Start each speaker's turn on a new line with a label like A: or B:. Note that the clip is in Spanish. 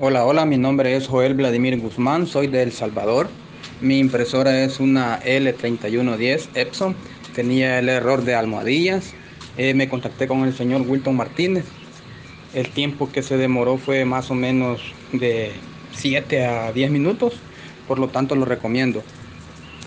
A: Hola, hola, mi nombre es Joel Vladimir Guzmán, soy de El Salvador. Mi impresora es una L3110 Epson, tenía el error de almohadillas. Eh, me contacté con el señor Wilton Martínez. El tiempo que se demoró fue más o menos de 7 a 10 minutos, por lo tanto lo recomiendo.